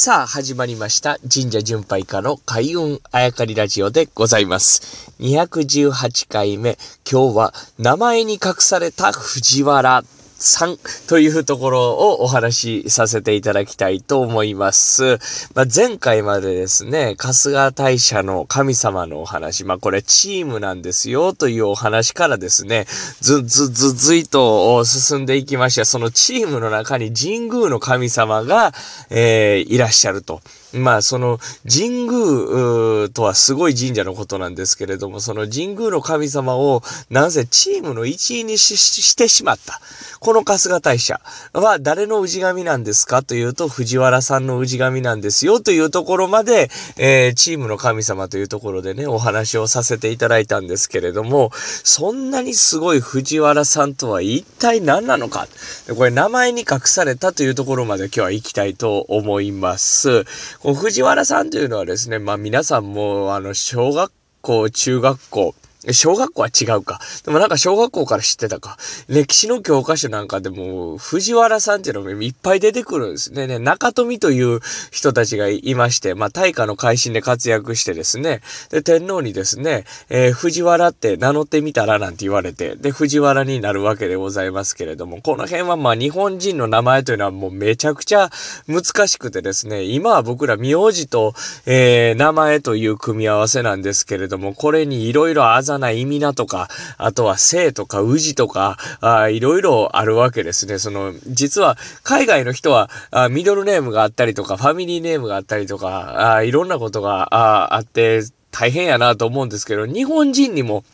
さあ、始まりました。神社巡拝家の開運あやかりラジオでございます。218回目。今日は、名前に隠された藤原さんというところをお話しさせていただきたいと思います。まあ、前回までですね、春日大社の神様のお話、まあ、これチームなんですよというお話からですね、ず、ず、ず、ずいと進んでいきまして、そのチームの中に神宮の神様が、えーいらっしゃると。まあ、その、神宮とはすごい神社のことなんですけれども、その神宮の神様を、なんせチームの一員にししてしまった？この春日大社は誰の氏神なんですかというと、藤原さんの氏神なんですよというところまで、えーチームの神様というところでね、お話をさせていただいたんですけれども、そんなにすごい藤原さんとは一体何なのか？これ名前に隠されたというところまで今日は行きたいと思います。こう藤原さんというのはですね、まあ皆さんもあの小学校、中学校、小学校は違うか。でもなんか小学校から知ってたか。歴史の教科書なんかでも、藤原さんっていうのがいっぱい出てくるんですね。ね中富という人たちがいまして、まあ大化の改新で活躍してですね、で、天皇にですね、えー藤原って名乗ってみたらなんて言われて、で、藤原になるわけでございますけれども、この辺はまあ日本人の名前というのはもうめちゃくちゃ難しくてですね、今は僕ら名字と、えー名前という組み合わせなんですけれども、これにいろいろあざな意味なとか、あとは性とか氏とか、あいろいろあるわけですね。その、実は海外の人はあミドルネームがあったりとか、ファミリーネームがあったりとか、あいろんなことがああって大変やなと思うんですけど、日本人にも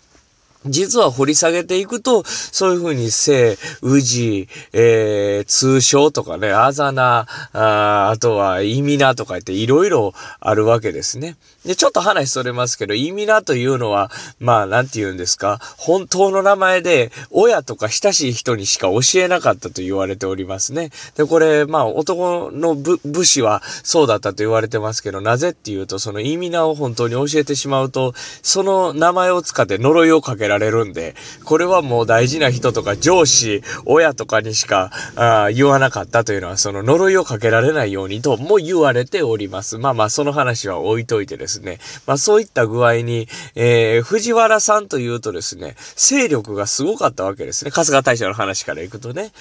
実は掘り下げていくと、そういうふうに姓、氏、えー、通称とかね、あざな、ああとは意味なとか言っていろいろあるわけですね。で、ちょっと話それますけど、意味なというのは、まあ、なんて言うんですか、本当の名前で、親とか親しい人にしか教えなかったと言われておりますね。で、これ、まあ、男の武武士はそうだったと言われてますけど、なぜっていうと、その意味なを本当に教えてしまうと、その名前を使って呪いをかけられられるんで、これはもう大事な人とか上司、親とかにしかああ言わなかったというのは、その呪いをかけられないようにとも言われております。まあまあ、その話は置いといてですね。まあそういった具合に、えー、藤原さんというとですね、勢力がすごかったわけですね。春日大社の話からいくとね。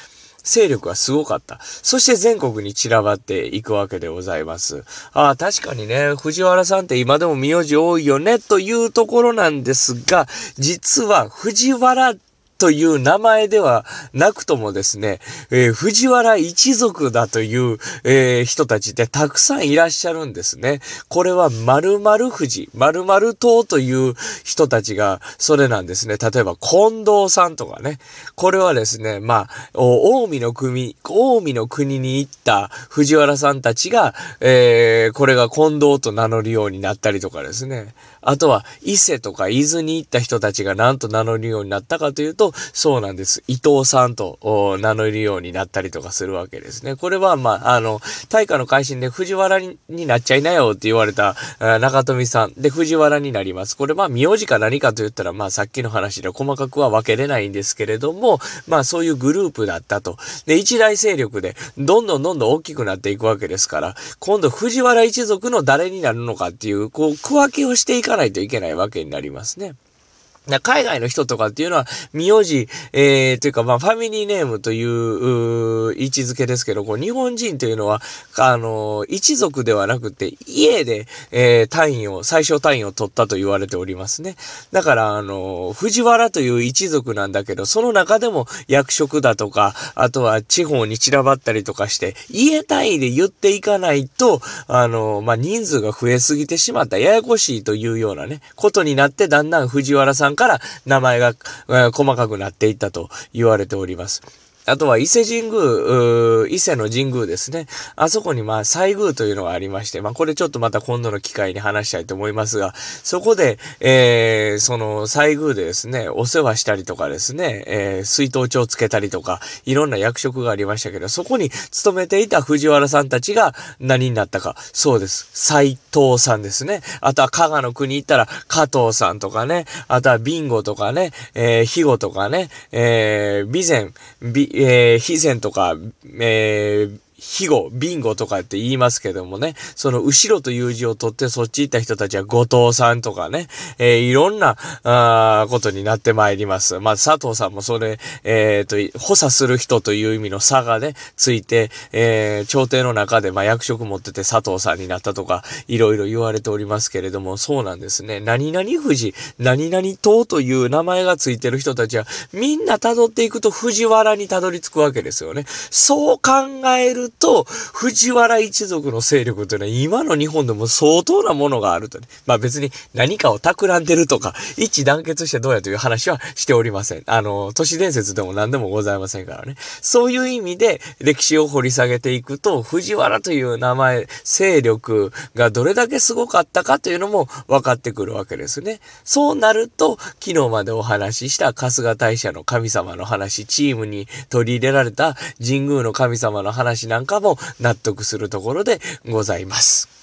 勢力がすごかった。そして全国に散らばっていくわけでございます。ああ、確かにね、藤原さんって今でも苗字多いよね、というところなんですが、実は藤原という名前ではなくともですね、えー藤原一族だという、えー人たちってたくさんいらっしゃるんですね。これは〇〇富士、〇〇島という人たちがそれなんですね。例えば近藤さんとかね。これはですね、まあ、お近江の国、近江の国に行った藤原さんたちが、えーこれが近藤と名乗るようになったりとかですね。あとは、伊勢とか伊豆に行った人たちが何と名乗るようになったかというと、とそうなんです。伊藤さんと名乗るようになったりとかするわけですね。これは、まあ、あの、大化の改新で藤原になっちゃいなよって言われた中富さんで藤原になります。これ、まあ、名字か何かと言ったら、まあ、さっきの話で細かくは分けれないんですけれども、まあ、そういうグループだったと。で、一大勢力で、どんどんどんどん大きくなっていくわけですから、今度藤原一族の誰になるのかっていう、こう、区分けをしていかないといけないわけになりますね。な海外の人とかっていうのは、名字、えー、というか、まあ、ファミリーネームという、う位置づけですけど、こう、日本人というのは、あの、一族ではなくて、家で、えー、単位を、最小単位を取ったと言われておりますね。だから、あの、藤原という一族なんだけど、その中でも役職だとか、あとは地方に散らばったりとかして、家単位で言っていかないと、あの、まあ、人数が増えすぎてしまった、ややこしいというようなね、ことになって、だんだん藤原さんから名前が、え細かくなっていったと言われております。あとは伊勢神宮、伊勢の神宮ですね。あそこにまあ西宮というのがありまして、まあこれちょっとまた今度の機会に話したいと思いますが、そこで、えー、その西宮でですね、お世話したりとかですね、えー、水筒帳つけたりとか、いろんな役職がありましたけど、そこに勤めていた藤原さんたちが何になったか。そうです。斎藤さんですね。あとは加賀の国行ったら加藤さんとかね、あとはビンゴとかね、えー、肥後とかね、えー、備前、び、えー、肥前とか、えー、肥後、ビンゴとかって言いますけどもね、その後ろという字を取ってそっち行った人たちは後藤さんとかね、えー、いろんな、あことになってまいります。まあ、佐藤さんもそれ、えっ、ー、と、補佐する人という意味の差がね、ついて、えー、朝廷の中で、まあ、役職持ってて佐藤さんになったとか、いろいろ言われておりますけれども、そうなんですね。何々富士、何々島という名前がついてる人たちは、みんな辿っていくと藤原に辿り着くわけですよね。そう考えると、藤原一族の勢力というのは今の日本でも相当なものがあるとね。まあ別に何かを企んでるとか、一致団結してどうやという話はしておりません。あの、都市伝説でも何でもございませんからね。そういう意味で歴史を掘り下げていくと、藤原という名前、勢力がどれだけすごかったかというのも分かってくるわけですね。そうなると、昨日までお話しした春日大社の神様の話、チームに取り入れられた神宮の神様の話なんかも納得するところでございます。